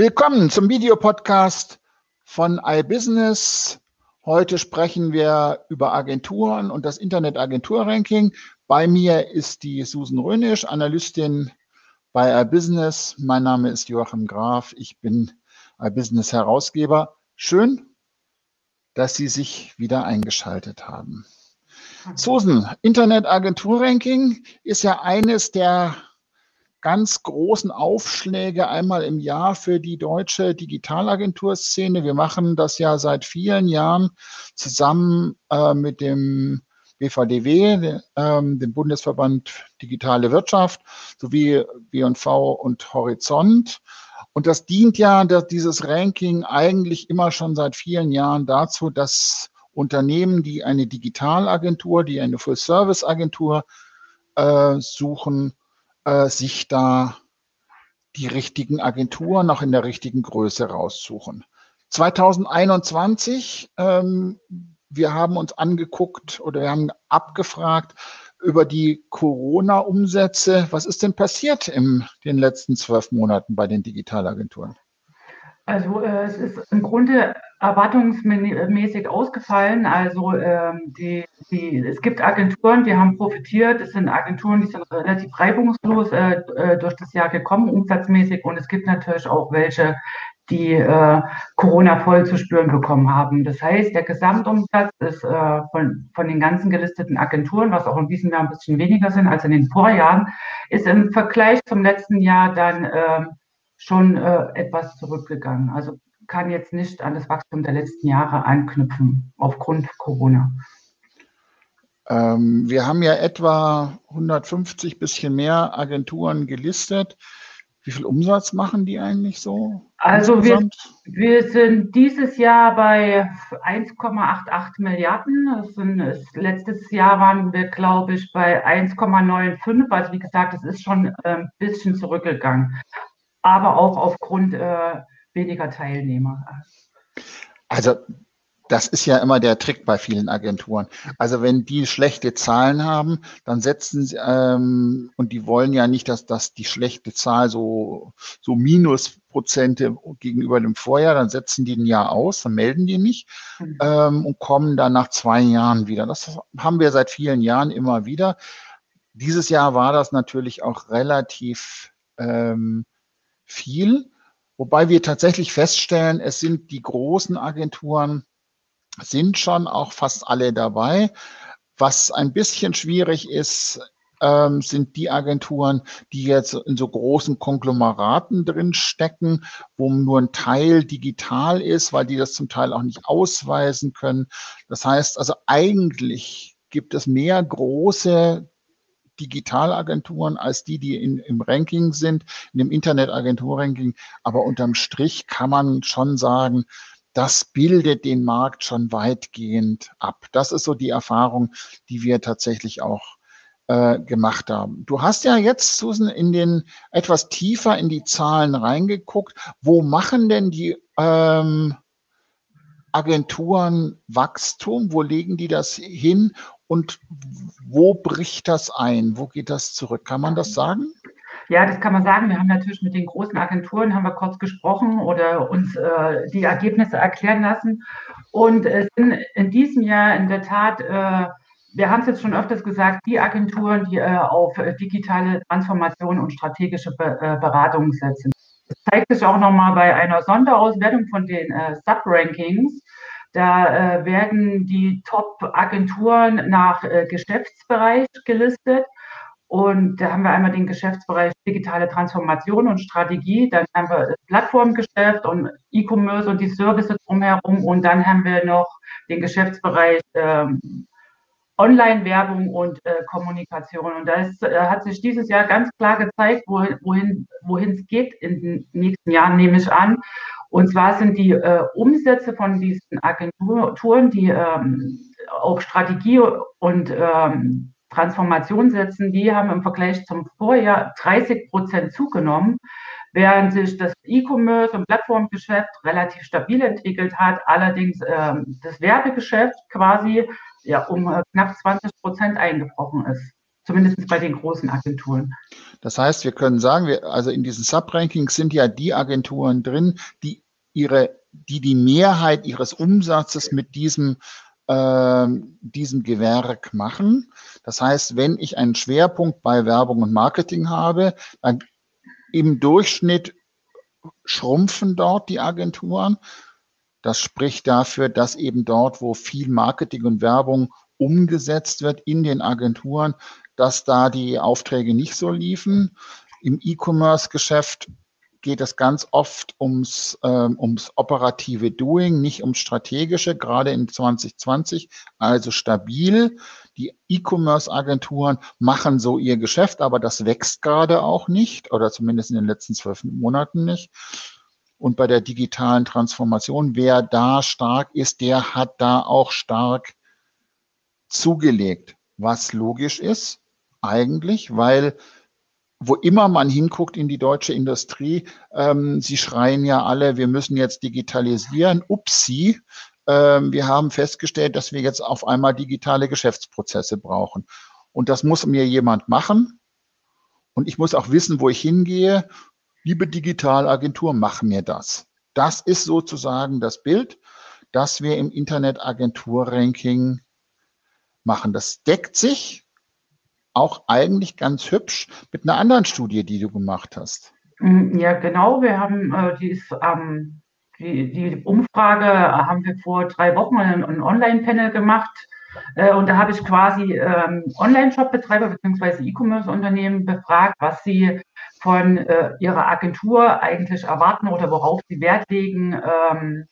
Willkommen zum Videopodcast von iBusiness. Heute sprechen wir über Agenturen und das Internetagentur-Ranking. Bei mir ist die Susan Rönisch, Analystin bei iBusiness. Mein Name ist Joachim Graf. Ich bin iBusiness Herausgeber. Schön, dass Sie sich wieder eingeschaltet haben. Susan, Internetagentur-Ranking ist ja eines der ganz großen Aufschläge einmal im Jahr für die deutsche Digitalagenturszene. Wir machen das ja seit vielen Jahren zusammen äh, mit dem BVDW, äh, dem Bundesverband Digitale Wirtschaft, sowie B&V und Horizont. Und das dient ja, dass dieses Ranking eigentlich immer schon seit vielen Jahren dazu, dass Unternehmen, die eine Digitalagentur, die eine Full-Service-Agentur äh, suchen, äh, sich da die richtigen Agenturen noch in der richtigen Größe raussuchen. 2021, ähm, wir haben uns angeguckt oder wir haben abgefragt über die Corona-Umsätze. Was ist denn passiert in den letzten zwölf Monaten bei den Digitalagenturen? Also äh, es ist im Grunde erwartungsmäßig ausgefallen. Also ähm, die, die, es gibt Agenturen, die haben profitiert. Es sind Agenturen, die sind relativ reibungslos äh, äh, durch das Jahr gekommen, umsatzmäßig. Und es gibt natürlich auch welche, die äh, Corona voll zu spüren bekommen haben. Das heißt, der Gesamtumsatz ist äh, von, von den ganzen gelisteten Agenturen, was auch in diesem Jahr ein bisschen weniger sind als in den Vorjahren, ist im Vergleich zum letzten Jahr dann äh, schon äh, etwas zurückgegangen. Also kann jetzt nicht an das Wachstum der letzten Jahre anknüpfen aufgrund Corona. Ähm, wir haben ja etwa 150 bisschen mehr Agenturen gelistet. Wie viel Umsatz machen die eigentlich so? Also wir, wir, sind dieses Jahr bei 1,88 Milliarden. Sind, letztes Jahr waren wir, glaube ich, bei 1,95. Also wie gesagt, es ist schon ein bisschen zurückgegangen aber auch aufgrund äh, weniger Teilnehmer. Also das ist ja immer der Trick bei vielen Agenturen. Also wenn die schlechte Zahlen haben, dann setzen sie, ähm, und die wollen ja nicht, dass, dass die schlechte Zahl so, so Minusprozente gegenüber dem Vorjahr, dann setzen die ein Jahr aus, dann melden die nicht mhm. ähm, und kommen dann nach zwei Jahren wieder. Das haben wir seit vielen Jahren immer wieder. Dieses Jahr war das natürlich auch relativ ähm, viel, wobei wir tatsächlich feststellen, es sind die großen Agenturen, sind schon auch fast alle dabei. Was ein bisschen schwierig ist, ähm, sind die Agenturen, die jetzt in so großen Konglomeraten drin stecken, wo nur ein Teil digital ist, weil die das zum Teil auch nicht ausweisen können. Das heißt also eigentlich gibt es mehr große Digitalagenturen als die, die in, im Ranking sind, in dem Internetagentur-Ranking. Aber unterm Strich kann man schon sagen, das bildet den Markt schon weitgehend ab. Das ist so die Erfahrung, die wir tatsächlich auch äh, gemacht haben. Du hast ja jetzt, Susan, in den etwas tiefer in die Zahlen reingeguckt. Wo machen denn die ähm, Agenturen Wachstum? Wo legen die das hin? Und wo bricht das ein? Wo geht das zurück? Kann man das sagen? Ja, das kann man sagen. Wir haben natürlich mit den großen Agenturen haben wir kurz gesprochen oder uns äh, die Ergebnisse erklären lassen. Und es sind in diesem Jahr in der Tat, äh, wir haben es jetzt schon öfters gesagt, die Agenturen, die äh, auf digitale Transformation und strategische Be äh, Beratung setzen. Das zeigt sich auch nochmal bei einer Sonderauswertung von den äh, Subrankings. Da äh, werden die Top-Agenturen nach äh, Geschäftsbereich gelistet. Und da haben wir einmal den Geschäftsbereich digitale Transformation und Strategie, dann haben wir das Plattformgeschäft und E-Commerce und die Services drumherum. Und dann haben wir noch den Geschäftsbereich ähm, Online-Werbung und äh, Kommunikation. Und da äh, hat sich dieses Jahr ganz klar gezeigt, wohin, wohin es geht in den nächsten Jahren, nehme ich an. Und zwar sind die äh, Umsätze von diesen Agenturen, die ähm, auf Strategie und ähm, Transformation setzen, die haben im Vergleich zum Vorjahr 30 Prozent zugenommen, während sich das E-Commerce und Plattformgeschäft relativ stabil entwickelt hat. Allerdings ähm, das Werbegeschäft quasi ja, um äh, knapp 20 Prozent eingebrochen ist zumindest bei den großen Agenturen. Das heißt, wir können sagen, wir, also in diesen Subrankings sind ja die Agenturen drin, die ihre, die die Mehrheit ihres Umsatzes mit diesem äh, diesem Gewerk machen. Das heißt, wenn ich einen Schwerpunkt bei Werbung und Marketing habe, dann im Durchschnitt schrumpfen dort die Agenturen. Das spricht dafür, dass eben dort, wo viel Marketing und Werbung umgesetzt wird in den Agenturen, dass da die Aufträge nicht so liefen. Im E-Commerce-Geschäft geht es ganz oft ums, ähm, ums operative Doing, nicht ums strategische, gerade in 2020, also stabil. Die E-Commerce-Agenturen machen so ihr Geschäft, aber das wächst gerade auch nicht oder zumindest in den letzten zwölf Monaten nicht. Und bei der digitalen Transformation, wer da stark ist, der hat da auch stark zugelegt, was logisch ist eigentlich, weil wo immer man hinguckt in die deutsche Industrie, ähm, sie schreien ja alle, wir müssen jetzt digitalisieren. Upsi, ähm, wir haben festgestellt, dass wir jetzt auf einmal digitale Geschäftsprozesse brauchen. Und das muss mir jemand machen. Und ich muss auch wissen, wo ich hingehe liebe Digitalagentur, mach mir das. Das ist sozusagen das Bild, das wir im Internetagentur-Ranking machen. Das deckt sich auch eigentlich ganz hübsch mit einer anderen Studie, die du gemacht hast. Mm, ja, genau. Wir haben äh, die, ist, ähm, die, die, Umfrage haben wir vor drei Wochen ein, ein Online-Panel gemacht. Äh, und da habe ich quasi ähm, Online-Shop-Betreiber bzw. E-Commerce-Unternehmen befragt, was sie von äh, ihrer Agentur eigentlich erwarten oder worauf sie Wert legen ähm,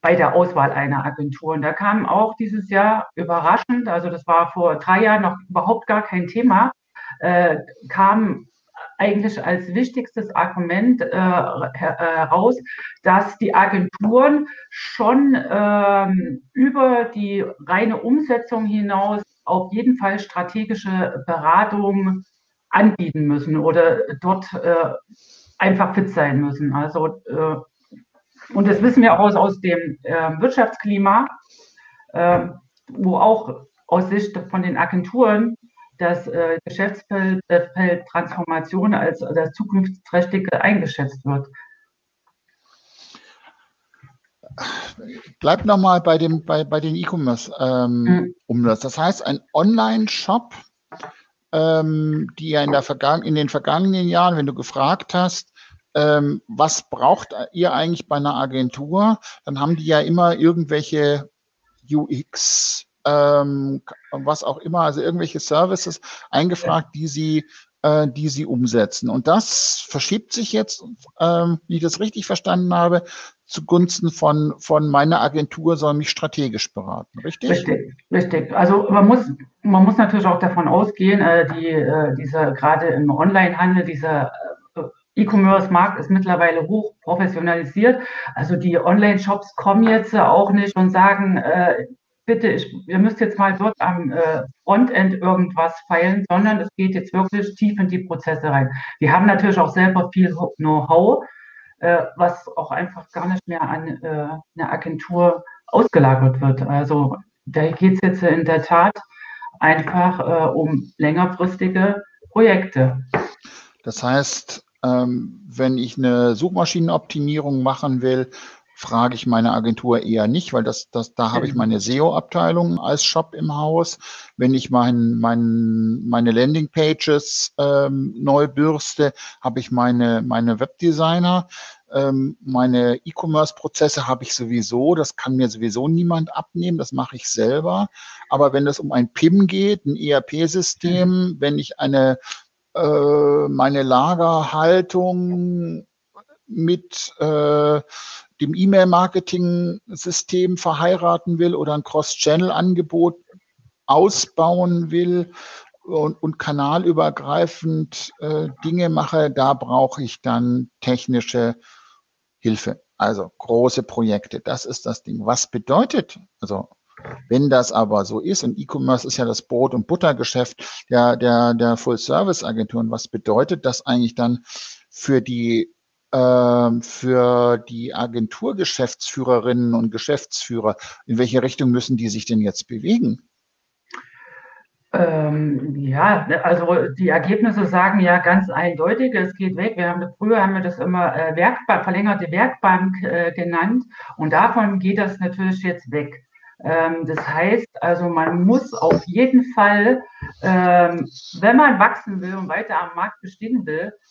bei der Auswahl einer Agentur. Und da kam auch dieses Jahr überraschend, also das war vor drei Jahren noch überhaupt gar kein Thema, äh, kam eigentlich als wichtigstes Argument äh, heraus, dass die Agenturen schon ähm, über die reine Umsetzung hinaus auf jeden Fall strategische Beratung anbieten müssen oder dort äh, einfach fit sein müssen. Also äh, und das wissen wir auch aus, aus dem äh, Wirtschaftsklima, äh, wo auch aus Sicht von den Agenturen das äh, Geschäftsfeld Transformation als das zukunftsträchtige eingeschätzt wird. Bleib nochmal bei, bei, bei den E-Commerce-Umsatz. Ähm, mhm. Das heißt, ein Online-Shop ähm, die ja in, der in den vergangenen Jahren, wenn du gefragt hast, ähm, was braucht ihr eigentlich bei einer Agentur, dann haben die ja immer irgendwelche UX, ähm, was auch immer, also irgendwelche Services eingefragt, die sie äh, die sie umsetzen. Und das verschiebt sich jetzt, ähm, wie ich das richtig verstanden habe, zugunsten von, von meiner Agentur soll mich strategisch beraten, richtig? Richtig, richtig. Also man muss, man muss natürlich auch davon ausgehen, äh, die, äh, diese, gerade im Onlinehandel, dieser äh, E-Commerce-Markt ist mittlerweile hoch professionalisiert. Also die Online-Shops kommen jetzt auch nicht und sagen, äh, bitte, ich, ihr müsst jetzt mal dort am äh, Frontend irgendwas feilen, sondern es geht jetzt wirklich tief in die Prozesse rein. Die haben natürlich auch selber viel Know-how, äh, was auch einfach gar nicht mehr an äh, eine Agentur ausgelagert wird. Also da geht es jetzt in der Tat einfach äh, um längerfristige Projekte. Das heißt, ähm, wenn ich eine Suchmaschinenoptimierung machen will, frage ich meine Agentur eher nicht, weil das, das, da habe ich mhm. meine SEO-Abteilung als Shop im Haus. Wenn ich mein, mein, meine Landingpages ähm, neu bürste, habe ich meine, meine Webdesigner. Ähm, meine E-Commerce-Prozesse habe ich sowieso, das kann mir sowieso niemand abnehmen, das mache ich selber. Aber wenn es um ein PIM geht, ein ERP-System, mhm. wenn ich eine äh, meine Lagerhaltung mit äh, dem E-Mail-Marketing-System verheiraten will oder ein Cross-Channel-Angebot ausbauen will und, und kanalübergreifend äh, Dinge mache, da brauche ich dann technische Hilfe. Also große Projekte, das ist das Ding. Was bedeutet, also wenn das aber so ist, und E-Commerce ist ja das Brot- und Buttergeschäft der, der, der Full-Service-Agenturen, was bedeutet das eigentlich dann für die für die Agenturgeschäftsführerinnen und Geschäftsführer? In welche Richtung müssen die sich denn jetzt bewegen? Ähm, ja, also die Ergebnisse sagen ja ganz eindeutig, es geht weg. Wir haben früher haben wir das immer äh, Werkbank, verlängerte Werkbank äh, genannt und davon geht das natürlich jetzt weg. Ähm, das heißt also, man muss auf jeden Fall, ähm, wenn man wachsen will und weiter am Markt bestehen will, ähm,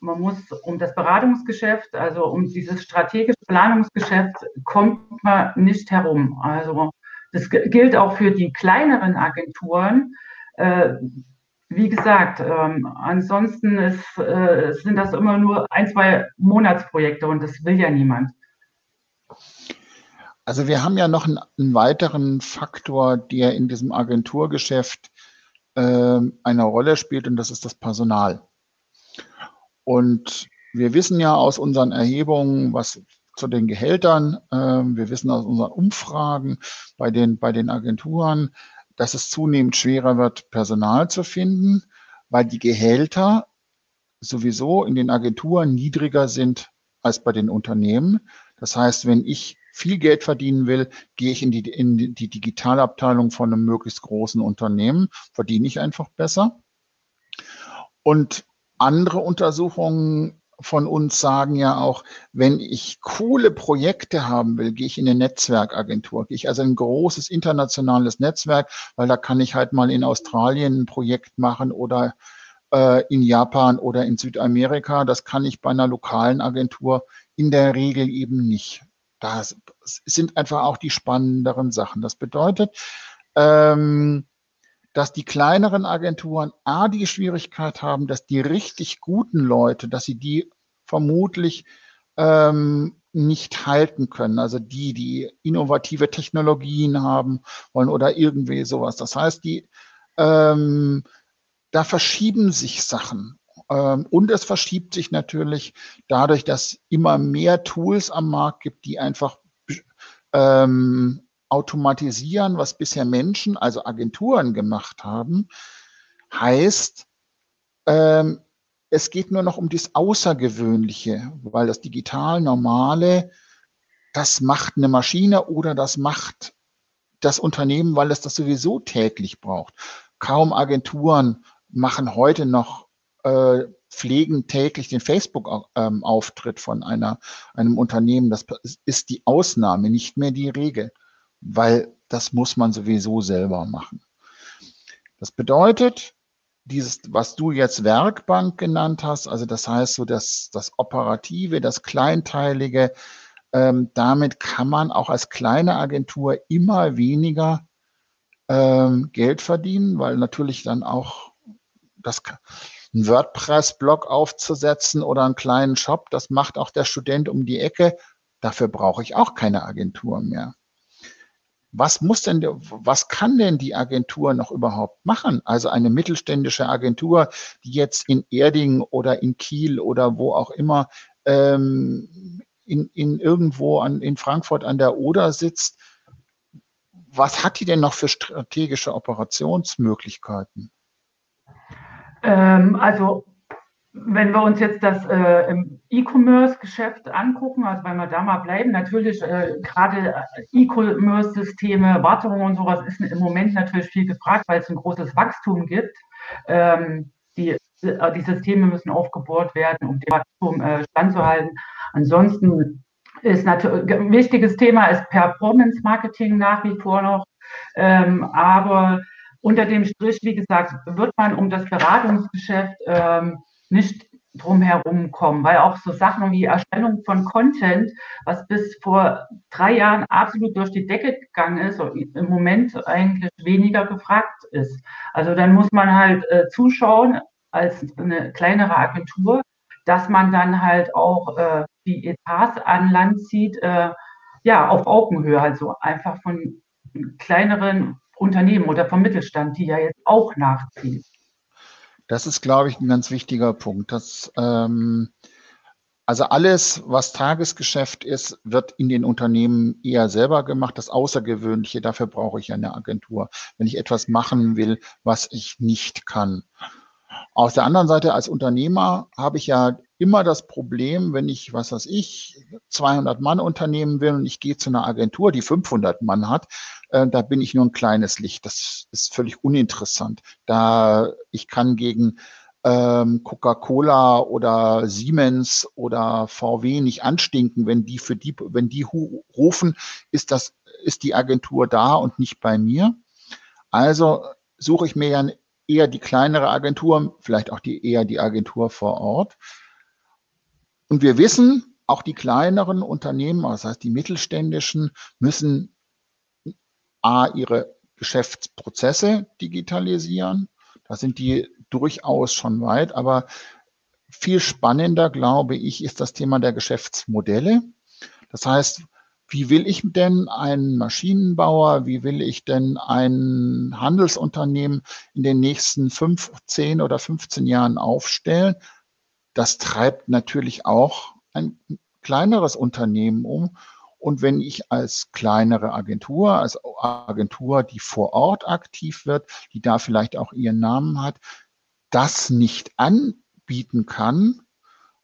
man muss um das Beratungsgeschäft, also um dieses strategische Planungsgeschäft, kommt man nicht herum. Also das gilt auch für die kleineren Agenturen. Äh, wie gesagt, ähm, ansonsten ist, äh, sind das immer nur ein, zwei Monatsprojekte und das will ja niemand. Also wir haben ja noch einen, weiteren Faktor, der in diesem Agenturgeschäft äh, eine Rolle spielt und das ist das Personal. Und wir wissen ja aus unseren Erhebungen, was zu den Gehältern. Ähm, wir wissen aus unseren Umfragen bei den, bei den Agenturen, dass es zunehmend schwerer wird, Personal zu finden, weil die Gehälter sowieso in den Agenturen niedriger sind als bei den Unternehmen. Das heißt, wenn ich viel Geld verdienen will, gehe ich in die, in die Digitalabteilung von einem möglichst großen Unternehmen, verdiene ich einfach besser. Und andere Untersuchungen von uns sagen ja auch, wenn ich coole Projekte haben will, gehe ich in eine Netzwerkagentur, gehe ich also ein großes internationales Netzwerk, weil da kann ich halt mal in Australien ein Projekt machen oder äh, in Japan oder in Südamerika. Das kann ich bei einer lokalen Agentur in der Regel eben nicht. Das sind einfach auch die spannenderen Sachen. Das bedeutet, ähm, dass die kleineren Agenturen A, die Schwierigkeit haben, dass die richtig guten Leute, dass sie die vermutlich ähm, nicht halten können. Also die, die innovative Technologien haben wollen oder irgendwie sowas. Das heißt, die, ähm, da verschieben sich Sachen. Ähm, und es verschiebt sich natürlich dadurch, dass immer mehr Tools am Markt gibt, die einfach ähm, automatisieren, was bisher Menschen, also Agenturen gemacht haben, heißt, ähm, es geht nur noch um das Außergewöhnliche, weil das digital Normale, das macht eine Maschine oder das macht das Unternehmen, weil es das sowieso täglich braucht. Kaum Agenturen machen heute noch, äh, pflegen täglich den Facebook-Auftritt ähm, von einer, einem Unternehmen. Das ist die Ausnahme, nicht mehr die Regel weil das muss man sowieso selber machen. Das bedeutet, dieses, was du jetzt Werkbank genannt hast, also das heißt so das, das Operative, das Kleinteilige, ähm, damit kann man auch als kleine Agentur immer weniger ähm, Geld verdienen, weil natürlich dann auch das, ein WordPress-Blog aufzusetzen oder einen kleinen Shop, das macht auch der Student um die Ecke. Dafür brauche ich auch keine Agentur mehr was muss denn, was kann denn die Agentur noch überhaupt machen? Also eine mittelständische Agentur, die jetzt in Erding oder in Kiel oder wo auch immer ähm, in, in irgendwo an, in Frankfurt an der Oder sitzt, was hat die denn noch für strategische Operationsmöglichkeiten? Ähm, also wenn wir uns jetzt das äh, E-Commerce-Geschäft angucken, also wenn wir da mal bleiben, natürlich äh, gerade äh, E-Commerce-Systeme, Wartung und sowas ist im Moment natürlich viel gefragt, weil es ein großes Wachstum gibt. Ähm, die, äh, die Systeme müssen aufgebohrt werden, um dem Wachstum äh, standzuhalten. Ansonsten ist natürlich ein wichtiges Thema ist Performance-Marketing nach wie vor noch, ähm, aber unter dem Strich, wie gesagt, wird man um das Beratungsgeschäft ähm, nicht drumherum kommen, weil auch so Sachen wie Erstellung von Content, was bis vor drei Jahren absolut durch die Decke gegangen ist, im Moment eigentlich weniger gefragt ist. Also dann muss man halt äh, zuschauen als eine kleinere Agentur, dass man dann halt auch äh, die Etats an Land zieht, äh, ja, auf Augenhöhe, also einfach von kleineren Unternehmen oder vom Mittelstand, die ja jetzt auch nachziehen. Das ist, glaube ich, ein ganz wichtiger Punkt. Dass, ähm, also alles, was Tagesgeschäft ist, wird in den Unternehmen eher selber gemacht. Das Außergewöhnliche, dafür brauche ich eine Agentur, wenn ich etwas machen will, was ich nicht kann. Auf der anderen Seite als Unternehmer habe ich ja immer das Problem, wenn ich, was weiß ich, 200 Mann Unternehmen will und ich gehe zu einer Agentur, die 500 Mann hat, äh, da bin ich nur ein kleines Licht. Das ist völlig uninteressant. Da ich kann gegen ähm, Coca-Cola oder Siemens oder VW nicht anstinken, wenn die für die, wenn die rufen, ist das, ist die Agentur da und nicht bei mir. Also suche ich mir ja eher die kleinere Agentur, vielleicht auch die eher die Agentur vor Ort. Und wir wissen, auch die kleineren Unternehmen, das heißt die mittelständischen, müssen A, ihre Geschäftsprozesse digitalisieren. Da sind die durchaus schon weit, aber viel spannender, glaube ich, ist das Thema der Geschäftsmodelle. Das heißt, wie will ich denn einen Maschinenbauer, wie will ich denn ein Handelsunternehmen in den nächsten fünf, zehn oder 15 Jahren aufstellen? Das treibt natürlich auch ein kleineres Unternehmen um. Und wenn ich als kleinere Agentur, als Agentur, die vor Ort aktiv wird, die da vielleicht auch ihren Namen hat, das nicht anbieten kann,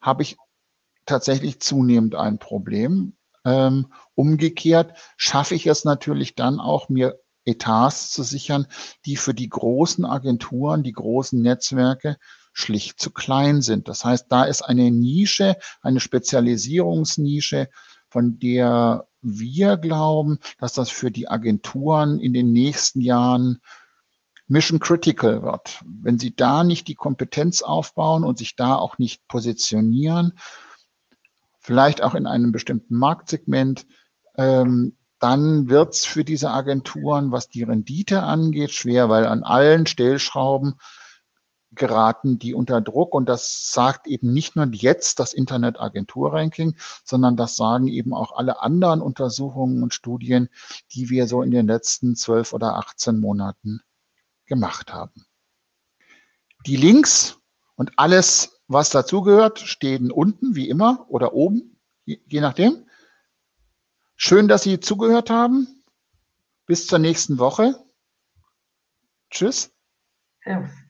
habe ich tatsächlich zunehmend ein Problem. Ähm, umgekehrt schaffe ich es natürlich dann auch, mir Etats zu sichern, die für die großen Agenturen, die großen Netzwerke schlicht zu klein sind. Das heißt, da ist eine Nische, eine Spezialisierungsnische, von der wir glauben, dass das für die Agenturen in den nächsten Jahren mission critical wird. Wenn sie da nicht die Kompetenz aufbauen und sich da auch nicht positionieren, vielleicht auch in einem bestimmten Marktsegment, ähm, dann wird es für diese Agenturen, was die Rendite angeht, schwer, weil an allen Stellschrauben geraten die unter Druck und das sagt eben nicht nur jetzt das Internet-Agentur-Ranking, sondern das sagen eben auch alle anderen Untersuchungen und Studien, die wir so in den letzten zwölf oder 18 Monaten gemacht haben. Die Links und alles, was dazugehört, stehen unten wie immer oder oben, je nachdem. Schön, dass Sie zugehört haben. Bis zur nächsten Woche. Tschüss. Servus.